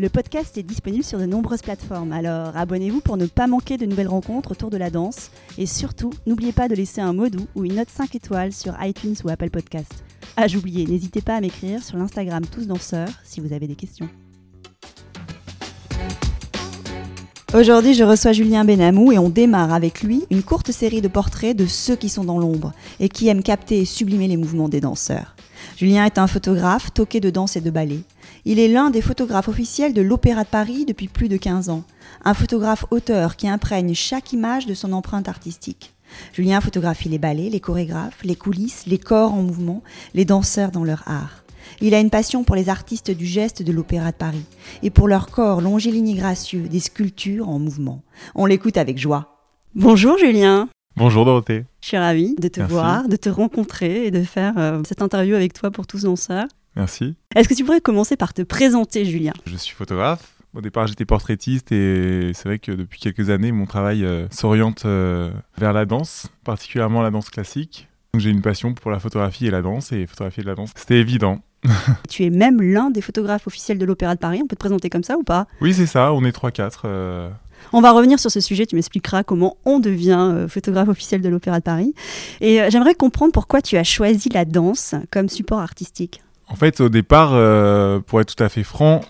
Le podcast est disponible sur de nombreuses plateformes, alors abonnez-vous pour ne pas manquer de nouvelles rencontres autour de la danse. Et surtout, n'oubliez pas de laisser un mot doux ou une note 5 étoiles sur iTunes ou Apple Podcast. Ah, j'oubliais, n'hésitez pas à m'écrire sur l'Instagram Tous Danseurs si vous avez des questions. Aujourd'hui, je reçois Julien Benamou et on démarre avec lui une courte série de portraits de ceux qui sont dans l'ombre et qui aiment capter et sublimer les mouvements des danseurs. Julien est un photographe toqué de danse et de ballet. Il est l'un des photographes officiels de l'Opéra de Paris depuis plus de 15 ans. Un photographe auteur qui imprègne chaque image de son empreinte artistique. Julien photographie les ballets, les chorégraphes, les coulisses, les corps en mouvement, les danseurs dans leur art. Il a une passion pour les artistes du geste de l'Opéra de Paris et pour leur corps longiligne et gracieux, des sculptures en mouvement. On l'écoute avec joie. Bonjour Julien. Bonjour Dorothée. Je suis ravie de te voir, de te rencontrer et de faire euh, cette interview avec toi pour tous danseurs. Merci. Est-ce que tu pourrais commencer par te présenter, Julien? Je suis photographe. Au départ, j'étais portraitiste et c'est vrai que depuis quelques années, mon travail euh, s'oriente euh, vers la danse, particulièrement la danse classique. J'ai une passion pour la photographie et la danse et photographier de la danse, c'était évident. tu es même l'un des photographes officiels de l'Opéra de Paris, on peut te présenter comme ça ou pas? Oui, c'est ça, on est 3-4. Euh. On va revenir sur ce sujet, tu m'expliqueras comment on devient photographe officiel de l'Opéra de Paris. Et j'aimerais comprendre pourquoi tu as choisi la danse comme support artistique. En fait, au départ, euh, pour être tout à fait franc,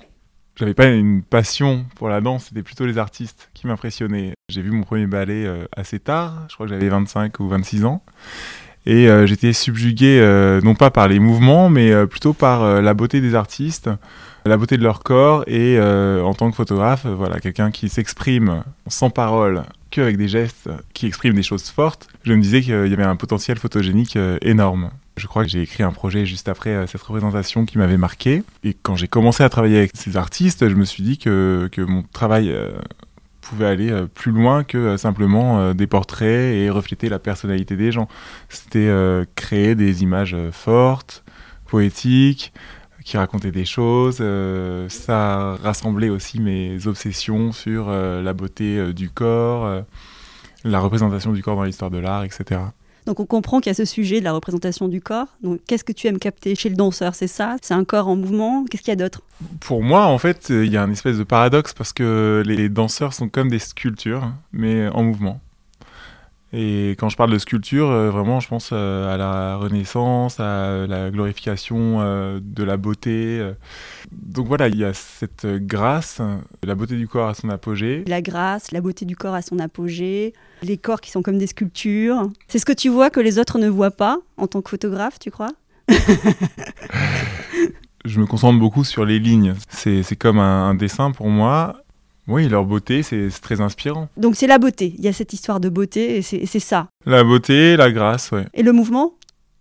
j'avais pas une passion pour la danse, c'était plutôt les artistes qui m'impressionnaient. J'ai vu mon premier ballet euh, assez tard, je crois que j'avais 25 ou 26 ans. Et euh, j'étais subjugué non pas par les mouvements, mais plutôt par la beauté des artistes, la beauté de leur corps et en tant que photographe, voilà, quelqu'un qui s'exprime sans parole, que avec des gestes, qui exprime des choses fortes. Je me disais qu'il y avait un potentiel photogénique énorme. Je crois que j'ai écrit un projet juste après euh, cette représentation qui m'avait marqué. Et quand j'ai commencé à travailler avec ces artistes, je me suis dit que, que mon travail euh, pouvait aller euh, plus loin que simplement des portraits et refléter la personnalité des gens. C'était créer des images fortes, poétiques, qui racontaient des choses. ça rassemblait aussi mes obsessions sur la beauté du corps, la représentation du corps dans l'histoire de l'art, etc. Donc on comprend qu'il y a ce sujet de la représentation du corps. Donc qu'est-ce que tu aimes capter chez le danseur? C'est ça? C'est un corps en mouvement? Qu'est-ce qu'il y a d'autre? Pour moi, en fait, il y a un espèce de paradoxe parce que les danseurs sont comme des sculptures, mais en mouvement. Et quand je parle de sculpture, euh, vraiment, je pense euh, à la Renaissance, à la glorification euh, de la beauté. Donc voilà, il y a cette grâce, la beauté du corps à son apogée. La grâce, la beauté du corps à son apogée, les corps qui sont comme des sculptures. C'est ce que tu vois que les autres ne voient pas en tant que photographe, tu crois? Je me concentre beaucoup sur les lignes. C'est comme un dessin pour moi. Oui, leur beauté, c'est très inspirant. Donc c'est la beauté, il y a cette histoire de beauté et c'est ça. La beauté, la grâce, ouais. Et le mouvement?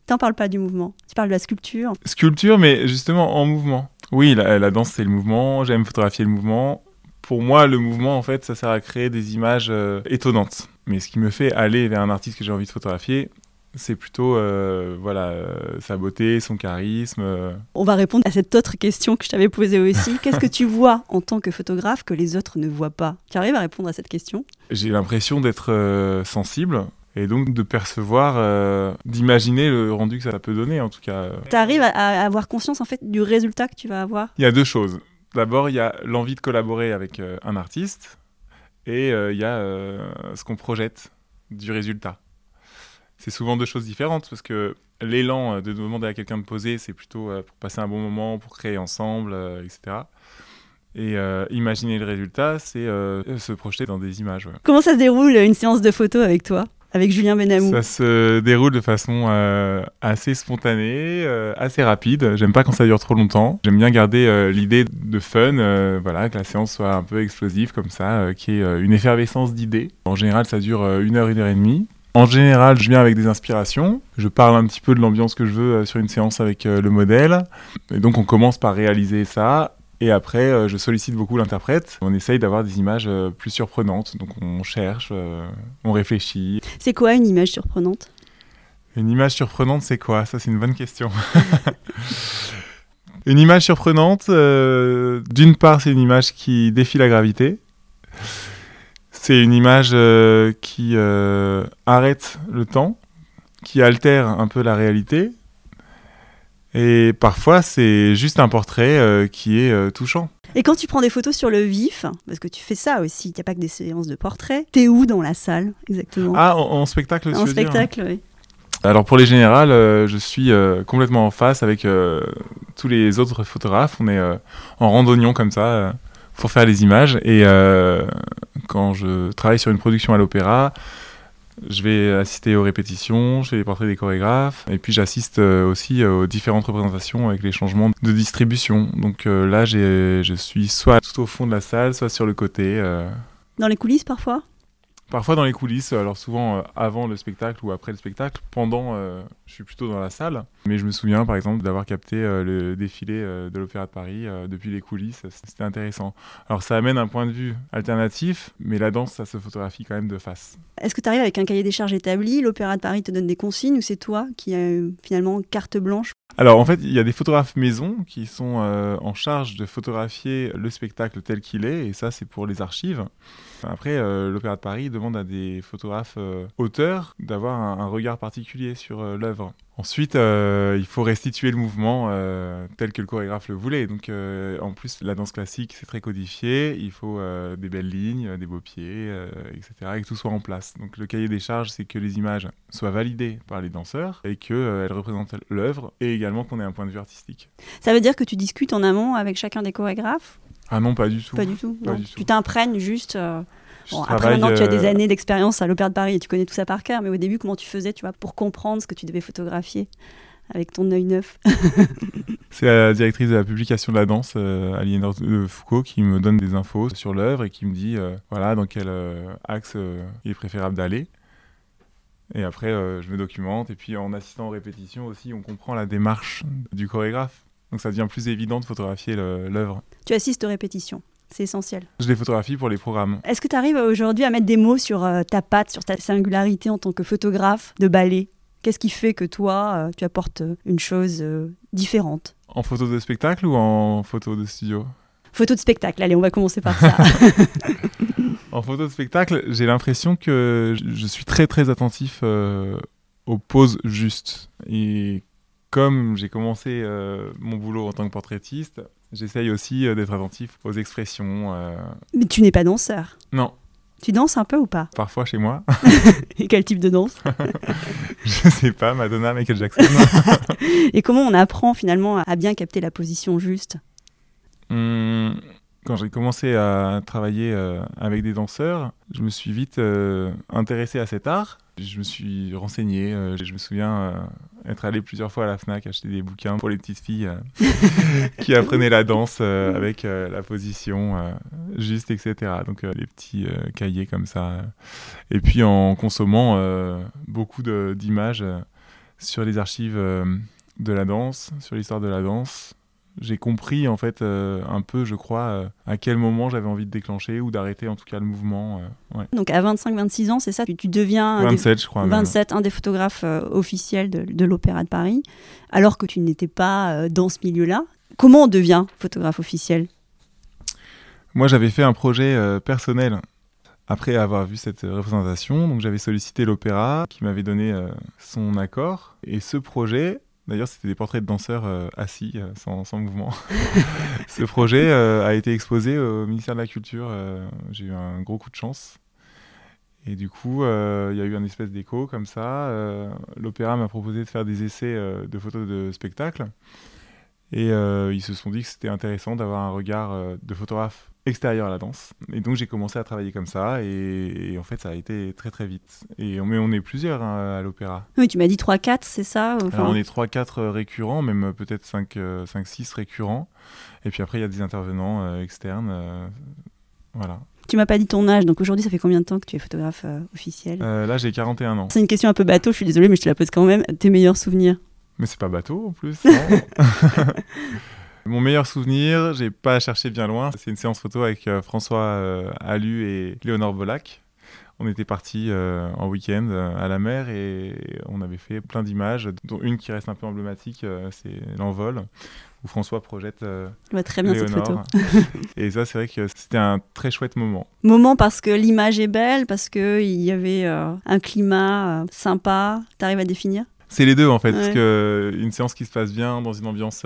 T'en parles pas du mouvement, tu parles de la sculpture. Sculpture, mais justement en mouvement. Oui, la, danse, c'est le mouvement, j'aime photographier le mouvement. Pour moi, le mouvement, en fait, ça sert à créer des images euh, étonnantes. Mais ce qui me fait aller vers un artiste que j'ai envie de photographier, c'est plutôt euh, voilà euh, sa beauté, son charisme. Euh. On va répondre à cette autre question que je t'avais posée aussi. Qu'est-ce que tu vois en tant que photographe que les autres ne voient pas? Tu arrives à répondre à cette question? J'ai l'impression d'être sensible et donc de percevoir, d'imaginer le rendu que ça peut donner en tout cas. Tu arrives à, avoir conscience en fait du résultat que tu vas avoir? Il y a deux choses. D'abord, il y a l'envie de collaborer avec un artiste et il y a ce qu'on projette du résultat c'est souvent deux choses différentes parce que l'élan euh, de demander à quelqu'un de poser, c'est plutôt euh, pour passer un bon moment, pour créer ensemble, euh, etc. Et imaginer le résultat, c'est se projeter dans des images. Comment ça se déroule une séance de photo avec toi avec Julien Benamou? Ça se déroule de façon assez spontanée, assez rapide. J'aime pas quand ça dure trop longtemps. J'aime bien garder l'idée de fun, voilà, que la séance soit un peu explosive comme ça, qui est une effervescence d'idées. En général, ça dure une heure, une heure et demie. En général, je viens avec des inspirations. Je parle un petit peu de l'ambiance que je veux euh, sur une séance avec euh, le modèle. Et donc, on commence par réaliser ça. Et après, euh, je sollicite beaucoup l'interprète. On essaye d'avoir des images plus surprenantes. Donc, on cherche, on réfléchit. C'est quoi une image surprenante? Une image surprenante, c'est quoi? Ça, c'est une bonne question. une image surprenante, d'une part, c'est une image qui défie la gravité. C'est une image euh, qui euh, arrête le temps, qui altère un peu la réalité. Et parfois, c'est juste un portrait euh, qui est touchant. Et quand tu prends des photos sur le vif, parce que tu fais ça aussi, il n'y a pas que des séances de portraits, t'es où dans la salle exactement? Ah, en, spectacle, En spectacle, oui. Alors pour les générales, je suis complètement en face avec tous les autres photographes. On est en randonnion comme ça pour faire les images. Et euh, quand je travaille sur une production à l'opéra, je vais assister aux répétitions, je fais les portraits des chorégraphes, et puis j'assiste euh, aussi aux différentes représentations avec les changements de distribution. Donc euh, là, je suis soit tout au fond de la salle, soit sur le côté. Dans les coulisses parfois? Parfois dans les coulisses, alors souvent euh, avant le spectacle ou après le spectacle. Pendant, euh, je suis plutôt dans la salle. Mais je me souviens par exemple d'avoir capté euh, le défilé de l'Opéra de Paris depuis les coulisses. C'était intéressant. Alors ça amène un point de vue alternatif, mais la danse, ça se photographie quand même de face. Est-ce que tu arrives avec un cahier des charges établi L'Opéra de Paris te donne des consignes ou c'est toi qui as finalement carte blanche? Alors en fait, il y a des photographes maison qui sont en charge de photographier le spectacle tel qu'il est, et ça c'est pour les archives. Après, euh, l'Opéra de Paris demande à des photographes euh, auteurs d'avoir un, regard particulier sur euh, l'œuvre. Ensuite, il faut restituer le mouvement tel que le chorégraphe le voulait. Donc, en plus, la danse classique, c'est très codifié. Il faut des belles lignes, des beaux pieds, etc. Et que tout soit en place. Donc, le cahier des charges, c'est que les images soient validées par les danseurs et qu'elles représentent l'œuvre et également qu'on ait un point de vue artistique. Ça veut dire que tu discutes en amont avec chacun des chorégraphes? Ah non, pas du tout. Pas du tout. Tu t'imprègnes juste. Euh, après, maintenant, tu as des euh, années d'expérience à l'Opéra de Paris et tu connais tout ça par cœur. Mais au début, comment tu faisais, tu vois, pour comprendre ce que tu devais photographier avec ton œil neuf? C'est la directrice de la publication de la danse, euh, Aliénor Foucault, qui me donne des infos sur l'œuvre et qui me dit, voilà, dans quel axe il est préférable d'aller. Et après, je me documente. Et puis, en assistant aux répétitions aussi, on comprend la démarche du chorégraphe. Donc ça devient plus évident de photographier l'œuvre. Tu assistes aux répétitions c'est essentiel. Je les photographie pour les programmes. Est-ce que tu arrives aujourd'hui à mettre des mots sur euh, ta patte, sur ta singularité en tant que photographe de ballet? Qu'est-ce qui fait que toi, euh, tu apportes euh, une chose différente? En photo de spectacle ou en photo de studio? Photo de spectacle, allez, on va commencer par ça. en photo de spectacle, j'ai l'impression que je suis très très attentif aux poses justes. Et comme j'ai commencé euh, mon boulot en tant que portraitiste, j'essaye aussi euh, d'être attentif aux expressions. Euh. Mais tu n'es pas danseur Non. Tu danses un peu ou pas? Parfois chez moi. Et quel type de danse? Je sais pas, Madonna, Michael Jackson. Et comment on apprend finalement à bien capter la position juste? Mmh, Quand j'ai commencé à travailler avec des danseurs, je me suis vite intéressé à cet art. Je me suis renseigné. je me souviens être allé plusieurs fois à la FNAC acheter des bouquins pour les petites filles euh, qui apprenaient la danse euh, avec euh, la position juste, etc. Donc les petits cahiers comme ça. Et puis en consommant beaucoup d'images sur les archives de la danse, sur l'histoire de la danse, j'ai compris en fait euh, un peu, je crois, euh, à quel moment j'avais envie de déclencher ou d'arrêter en tout cas le mouvement. Euh, Donc à 25-26 ans, c'est ça? Tu, deviens 27, je crois. 27, un des photographes officiels de, de l'Opéra de Paris, alors que tu n'étais pas dans ce milieu-là. Comment on devient photographe officiel? Moi, j'avais fait un projet personnel après avoir vu cette représentation. Donc j'avais sollicité l'Opéra qui m'avait donné son accord. Et ce projet, D'ailleurs, c'était des portraits de danseurs euh, assis, euh, sans, mouvement. Ce projet euh, a été exposé au ministère de la Culture. J'ai eu un gros coup de chance. Et du coup, il y a eu un espèce d'écho comme ça. L'opéra m'a proposé de faire des essais de photos de spectacle. Et ils se sont dit que c'était intéressant d'avoir un regard de photographe extérieur à la danse. Et donc j'ai commencé à travailler comme ça et, en fait ça a été très très vite. Et mais on est plusieurs hein, à l'opéra. Oui, tu m'as dit 3-4, c'est ça On est 3-4 récurrents, même peut-être 5-6 euh, récurrents. Et puis après il y a des intervenants euh, externes. Euh, voilà. Tu m'as pas dit ton âge, donc aujourd'hui, ça fait combien de temps que tu es photographe euh, officiel Euh, là, j'ai 41 ans. C'est une question un peu bateau, je suis désolée, mais je te la pose quand même. Tes meilleurs souvenirs? Mais c'est pas bateau en plus. Mon meilleur souvenir, j'ai pas cherché bien loin. C'est une séance photo avec euh, François euh, Alu et Léonore Bolac. On était partis euh, en week-end à la mer et on avait fait plein d'images, dont une qui reste un peu emblématique, euh, c'est l'envol, où François projette euh, vois très bien cette photo. Et ça, c'est vrai que c'était un très chouette moment. Moment parce que l'image est belle, parce qu'il y avait un climat sympa. T'arrives à définir? C'est les deux en fait, Ouais. parce que une séance qui se passe bien dans une ambiance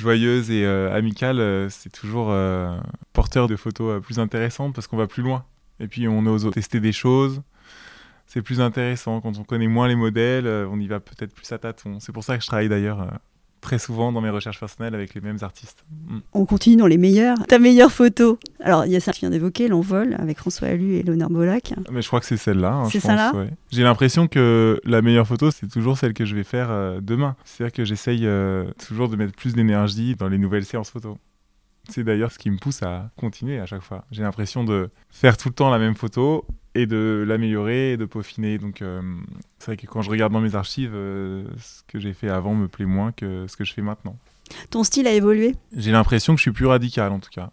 joyeuse et euh, amicale, euh, c'est toujours euh, porteur de photos plus intéressantes parce qu'on va plus loin. Et puis on ose tester des choses. C'est plus intéressant quand on connaît moins les modèles, on y va peut-être plus à tâtons. C'est pour ça que je travaille d'ailleurs très souvent dans mes recherches personnelles avec les mêmes artistes. Mm. On continue dans les meilleurs. Ta meilleure photo Alors, il y a ça que tu viens d'évoquer, l'envol, avec François Alu et Léonard Bolac. Mais je crois que c'est celle-là. hein, C'est celle-là ouais. J'ai l'impression que la meilleure photo, c'est toujours celle que je vais faire euh, demain. C'est-à-dire que j'essaye euh, toujours de mettre plus d'énergie dans les nouvelles séances photo. C'est d'ailleurs ce qui me pousse à continuer à chaque fois. J'ai l'impression de faire tout le temps la même photo et de l'améliorer et de peaufiner. Donc euh, c'est vrai que quand je regarde dans mes archives, euh, ce que j'ai fait avant me plaît moins que ce que je fais maintenant. Ton style a évolué? J'ai l'impression que je suis plus radical en tout cas.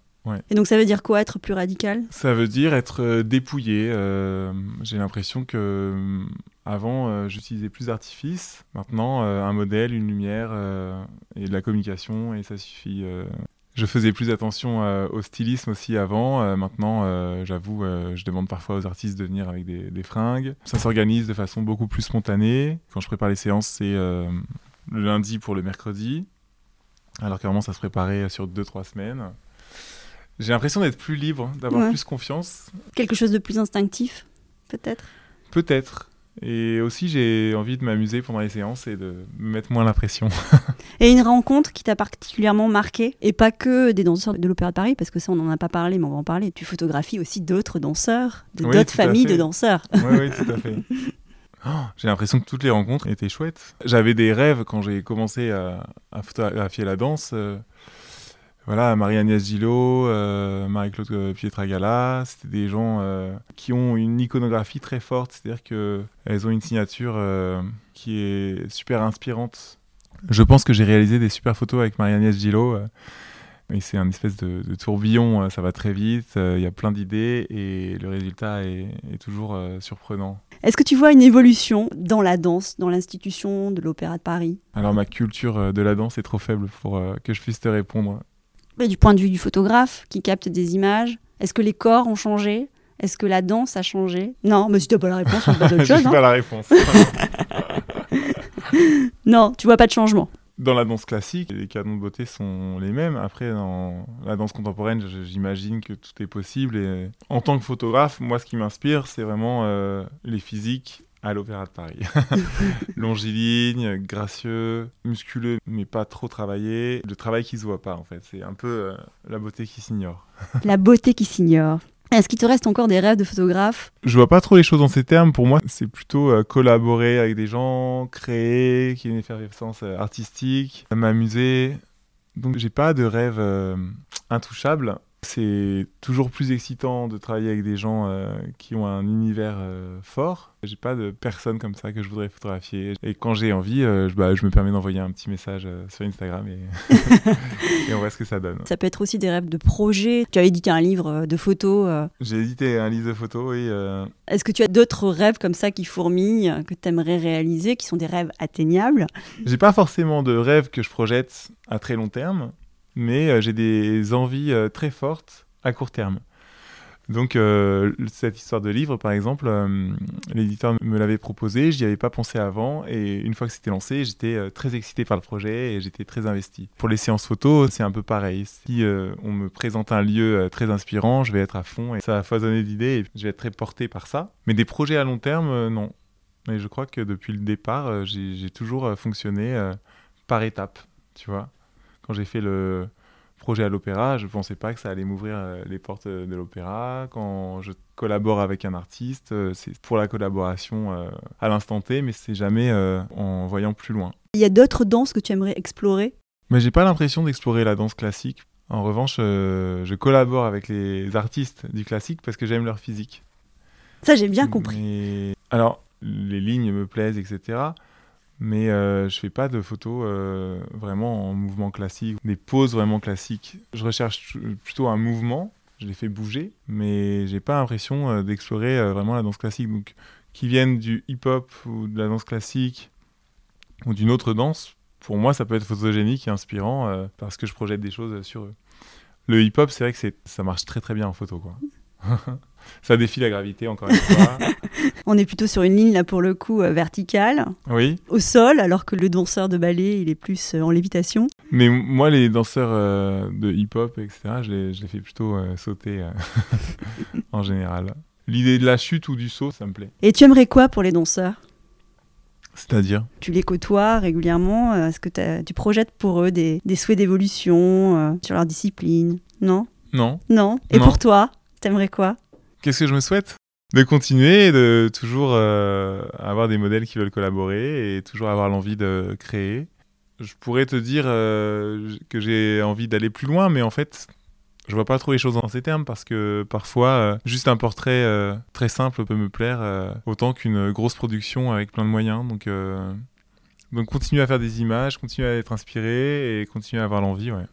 Et donc, ça veut dire quoi être plus radical? Ça veut dire être euh, dépouillé. euh, J'ai l'impression que avant, j'utilisais plus d'artifices. Maintenant, un modèle, une lumière et de la communication, et ça suffit. Je faisais plus attention euh, au stylisme aussi avant. Euh, maintenant, euh, j'avoue, je demande parfois aux artistes de venir avec des, des fringues. Ça s'organise de façon beaucoup plus spontanée. Quand je prépare les séances, c'est le lundi pour le mercredi. Alors qu'avant, ça se préparait sur 2-3 semaines. J'ai l'impression d'être plus libre, d'avoir Ouais. plus confiance. Quelque chose de plus instinctif, peut-être? Peut-être. Et aussi, j'ai envie de m'amuser pendant les séances et de me mettre moins la pression. Et une rencontre qui t'a particulièrement marqué, et pas que des danseurs de l'Opéra de Paris, parce que ça, on n'en a pas parlé, mais on va en parler. Tu photographies aussi d'autres danseurs, Oui, d'autres familles de danseurs. oui, oui, tout à fait. Oh, j'ai l'impression que toutes les rencontres étaient chouettes. J'avais des rêves quand j'ai commencé à, à photographier la danse. euh, voilà, Marie-Agnès Gillot, euh, Marie-Claude euh, Pietragala, c'était des gens euh, qui ont une iconographie très forte, c'est-à-dire qu'elles ont une signature euh, qui est super inspirante. Je pense que j'ai réalisé des super photos avec Marie-Agnès Gillot. euh, et c'est un espèce de, de tourbillon, ça va très vite, il y a plein d'idées et le résultat est, est toujours surprenant. Est-ce que tu vois une évolution dans la danse, dans l'institution de l'Opéra de Paris? Alors ma culture de la danse est trop faible pour que je puisse te répondre. Mais Du point de vue du photographe qui capte des images, est-ce que les corps ont changé? Est-ce que la danse a changé? Non, mais si t'as pas la réponse, on passe à autre Je chose. n'ai hein. pas la réponse. Non, tu vois pas de changement. Dans la danse classique, les canons de beauté sont les mêmes. Après, dans la danse contemporaine, j'imagine que tout est possible. Et en tant que photographe, moi, ce qui m'inspire, c'est vraiment euh, les physiques à l'Opéra de Paris. Longiligne, gracieux, musculeux, mais pas trop travaillé. Le travail qui se voit pas, en fait. C'est un peu euh, la beauté qui s'ignore. La beauté qui s'ignore. Est-ce qu'il te reste encore des rêves de photographe? Je vois pas trop les choses en ces termes. Pour moi, c'est plutôt euh, collaborer avec des gens, créer, qu'il y ait une effervescence euh, artistique, m'amuser. Donc, j'ai pas de rêve euh, intouchable. C'est toujours plus excitant de travailler avec des gens euh, qui ont un univers euh, fort. J'ai pas de personne comme ça que je voudrais photographier. Et quand j'ai envie, euh, je, bah, je me permets d'envoyer un petit message euh, sur Instagram et... et on voit ce que ça donne. Ça peut être aussi des rêves de projet. Tu as édité un livre de photos. J'ai édité un livre de photos euh, Est-ce que tu as d'autres rêves comme ça qui fourmillent, que tu aimerais réaliser, qui sont des rêves atteignables? J'ai pas forcément de rêve que je projette à très long terme, mais euh, j'ai des envies euh, très fortes à court terme. Donc euh, cette histoire de livre, par exemple, l'éditeur me l'avait proposé, j'y avais pas pensé avant, et une fois que c'était lancé, j'étais très excité par le projet et j'étais très investi. Pour les séances photos, c'est un peu pareil. Si on me présente un lieu très inspirant, je vais être à fond et ça va foisonner d'idées et je vais être très porté par ça. Mais des projets à long terme, non. Mais je crois que depuis le départ, j'ai toujours fonctionné par étapes, tu vois. Quand j'ai fait le projet à l'opéra, je pensais pas que ça allait m'ouvrir euh, les portes euh, de l'opéra. Quand je collabore avec un artiste, euh, c'est pour la collaboration à l'instant T, mais c'est jamais en voyant plus loin. Il y a d'autres danses que tu aimerais explorer? Mais j'ai pas l'impression d'explorer la danse classique En revanche, je collabore avec les artistes du classique parce que j'aime leur physique. Ça, j'ai bien compris. Mais- Alors, les lignes me plaisent, etc. Mais euh, je fais pas de photos euh, vraiment en mouvement classique, des poses vraiment classiques. Je recherche plutôt un mouvement, je les fais bouger, mais j'ai pas l'impression euh, d'explorer euh, vraiment la danse classique. Donc, qu'ils viennent du hip-hop ou de la danse classique ou d'une autre danse, pour moi, ça peut être photogénique et inspirant parce que je projette des choses sur eux. Le hip-hop, c'est vrai que ça marche très très bien en photo, quoi. ça défie la gravité, encore une fois. On est plutôt sur une ligne, là, pour le coup, euh, verticale, Oui, au sol, alors que le danseur de ballet, il est plus euh, en lévitation. mais moi, les danseurs euh, de hip-hop, etc., je les, je les fais plutôt euh, sauter euh, en général. L'idée de la chute ou du saut, ça me plaît. Et tu aimerais quoi pour les danseurs? C'est-à-dire? Tu les côtoies régulièrement Est-ce que tu projettes pour eux des, des souhaits d'évolution sur leur discipline? Non? Non. Non? Et Non. pour toi? T'aimerais quoi? Qu'est-ce que je me souhaite? De continuer de toujours euh, avoir des modèles qui veulent collaborer et toujours avoir l'envie de créer. Je pourrais te dire euh, que j'ai envie d'aller plus loin, mais en fait, je vois pas trop les choses dans ces termes parce que parfois, euh, juste un portrait très simple peut me plaire autant qu'une grosse production avec plein de moyens. Donc, donc continuer à faire des images, continuer à être inspiré et continuer à avoir l'envie. Ouais.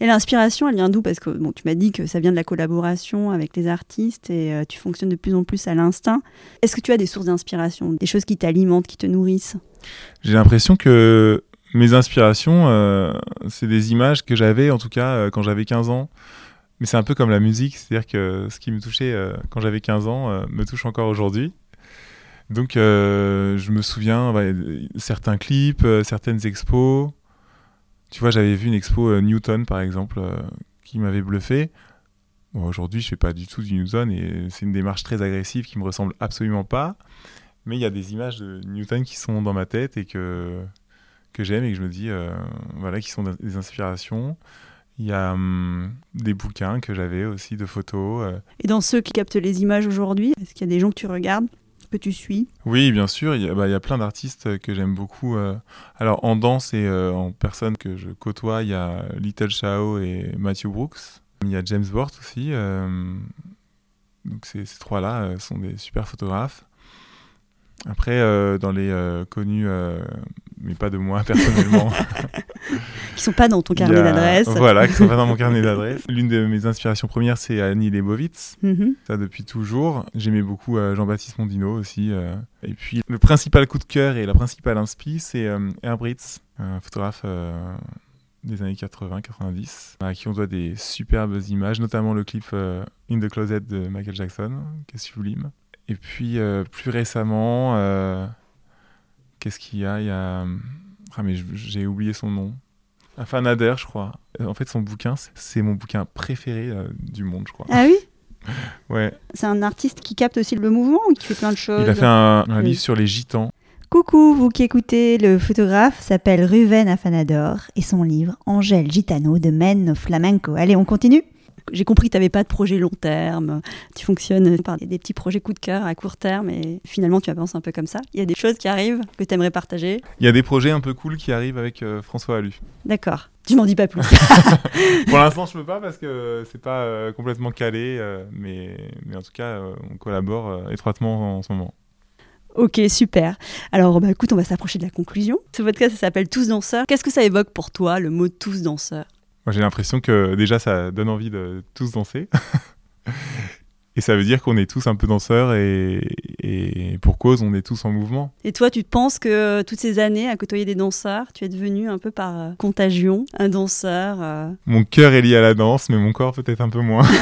Et l'inspiration, elle vient d'où? Parce que bon, tu m'as dit que ça vient de la collaboration avec les artistes et euh, tu fonctionnes de plus en plus à l'instinct. Est-ce que tu as des sources d'inspiration, des choses qui t'alimentent, qui te nourrissent? J'ai l'impression que mes inspirations, euh, c'est des images que j'avais en tout cas euh, quand j'avais 15 ans. Mais c'est un peu comme la musique, c'est-à-dire que ce qui me touchait quand j'avais 15 ans me touche encore aujourd'hui. Donc je me souviens de certains clips, certaines expos. Tu vois, j'avais vu une expo euh, Newton par exemple euh, qui m'avait bluffé. Bon, aujourd'hui, je fais pas du tout du Newton et c'est une démarche très agressive qui me ressemble absolument pas. Mais il y a des images de Newton qui sont dans ma tête et que, que j'aime et que je me dis, euh, voilà, qui sont des inspirations. Il y a hum, des bouquins que j'avais aussi de photos. euh. Et dans ceux qui captent les images aujourd'hui, est-ce qu'il y a des gens que tu regardes, que tu suis Oui, bien sûr, il y a, bah, plein d'artistes que j'aime beaucoup. euh. Alors en danse et euh, en personne que je côtoie, il y a Little Chao et Matthew Brooks. Il y a James Bort aussi. euh. Donc ces, ces trois-là sont des super photographes. Après, euh, dans les euh, connus, euh, mais pas de moi personnellement, Qui sont pas dans ton carnet d'adresses Voilà, qui sont pas dans mon carnet d'adresses. L'une de mes inspirations premières, c'est Annie Leibovitz. Mhm. Ça depuis toujours. J'aimais beaucoup Jean-Baptiste Mondino aussi. Et puis le principal coup de cœur et la principale inspi, c'est Herbritz, un photographe des années 80-90, à qui on doit des superbes images, notamment le clip euh, In the Closet de Michael Jackson, qui est sublime. Et puis euh, plus récemment, euh, qu'est-ce qu'il y a? Il y a... Ah mais j'ai oublié son nom. Un Fanader, je crois. En fait, son bouquin, c'est- mon bouquin préféré euh, du monde, je crois. Ah oui? Ouais. C'est un artiste qui capte aussi le mouvement ou qui fait plein de choses? Il a fait un, un Oui. livre sur les gitans. Coucou, vous qui écoutez, le photographe s'appelle Ruven Afanador et son livre Angèle Gitano de Men Flamenco. Allez, on continue? J'ai compris que tu n'avais pas de projet long terme, tu fonctionnes par des, des petits projets coup de cœur à court terme et finalement tu avances un peu comme ça. Il y a des choses qui arrivent que tu aimerais partager. Il y a des projets un peu cool qui arrivent avec euh, François Alu. D'accord, tu m'en dis pas plus. Pour l'instant, je peux pas parce que c'est pas euh, complètement calé, euh, mais, mais en tout cas, on collabore étroitement en ce moment. ok, super. Alors bah, écoute, on va s'approcher de la conclusion. Ce podcast ça s'appelle Tous danseurs. Qu'est-ce que ça évoque pour toi le mot tous danseurs? Moi, j'ai l'impression que déjà, ça donne envie de tous danser. Et ça veut dire qu'on est tous un peu danseurs et, et pour cause, on est tous en mouvement. Et toi, tu penses que euh, toutes ces années à côtoyer des danseurs, tu es devenu un peu par euh, contagion un danseur euh, Mon cœur est lié à la danse, mais mon corps peut-être un peu moins.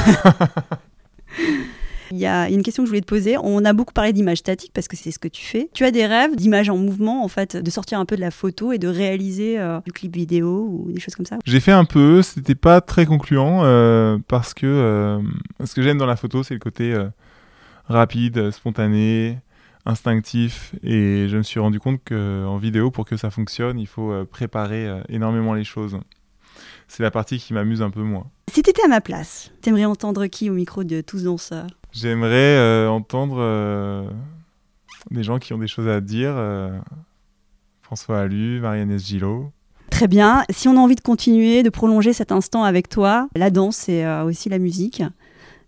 Il y a une question que je voulais te poser. On a beaucoup parlé d'images statiques parce que c'est ce que tu fais. Tu as des rêves d'images en mouvement, en fait, de sortir un peu de la photo et de réaliser euh, du clip vidéo ou des choses comme ça? J'ai fait un peu, c'était pas très concluant euh, parce que euh, ce que j'aime dans la photo, c'est le côté rapide, spontané, instinctif. Et je me suis rendu compte qu'en vidéo, pour que ça fonctionne, il faut préparer énormément les choses. C'est la partie qui m'amuse un peu moins. Si tu étais à ma place, t'aimerais entendre qui au micro de tous danseurs? J'aimerais euh, entendre euh, des gens qui ont des choses à dire. euh, François Alu, Marianne Gillot. Très bien. Si on a envie de continuer, de prolonger cet instant avec toi, la danse et aussi la musique.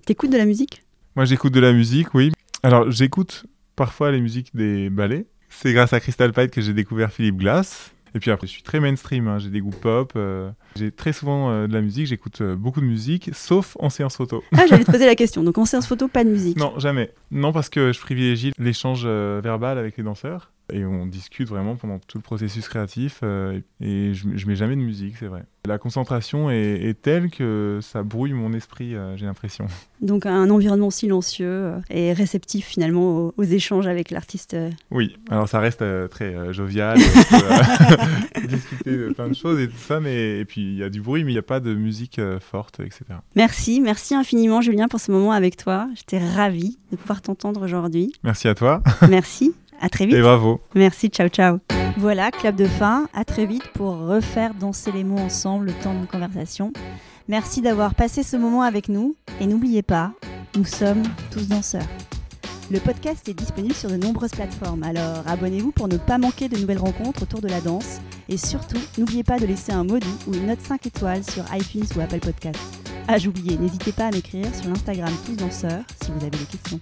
T'écoutes de la musique? Moi, j'écoute de la musique, oui. Alors, j'écoute parfois les musiques des ballets. C'est grâce à Crystal Pite que j'ai découvert Philippe Glass. Et puis après, je suis très mainstream, hein. j'ai des goûts pop. euh, j'ai très souvent euh, de la musique, j'écoute euh, beaucoup de musique, sauf en séance photo. Ah, j'allais te poser la question. Donc en séance photo, pas de musique. Non, jamais. Non, parce que je privilégie l'échange verbal avec les danseurs. Et on discute vraiment pendant tout le processus créatif. euh, et je, je mets jamais de musique, c'est vrai. La concentration est, est telle que ça brouille mon esprit, euh, j'ai l'impression. Donc un environnement silencieux euh, et réceptif finalement aux, aux échanges avec l'artiste. Oui, alors ça reste euh, très jovial. peut, discuter de plein de choses et tout ça. Mais, et puis il y a du bruit, mais il n'y a pas de musique forte, etc. Merci, merci infiniment Julien pour ce moment avec toi. J'étais ravie de pouvoir t'entendre aujourd'hui. Merci à toi Merci, à très vite. et bravo. Merci, ciao ciao. Voilà, clap de fin, à très vite pour refaire danser les mots ensemble le temps d'une conversation. Merci d'avoir passé ce moment avec nous et n'oubliez pas, nous sommes tous danseurs. Le podcast est disponible sur de nombreuses plateformes, alors abonnez-vous pour ne pas manquer de nouvelles rencontres autour de la danse et surtout, n'oubliez pas de laisser un doux ou une note 5 étoiles sur iTunes ou Apple Podcast. Ah, j'oubliais, n'hésitez pas à m'écrire sur l'Instagram tous danseurs si vous avez des questions.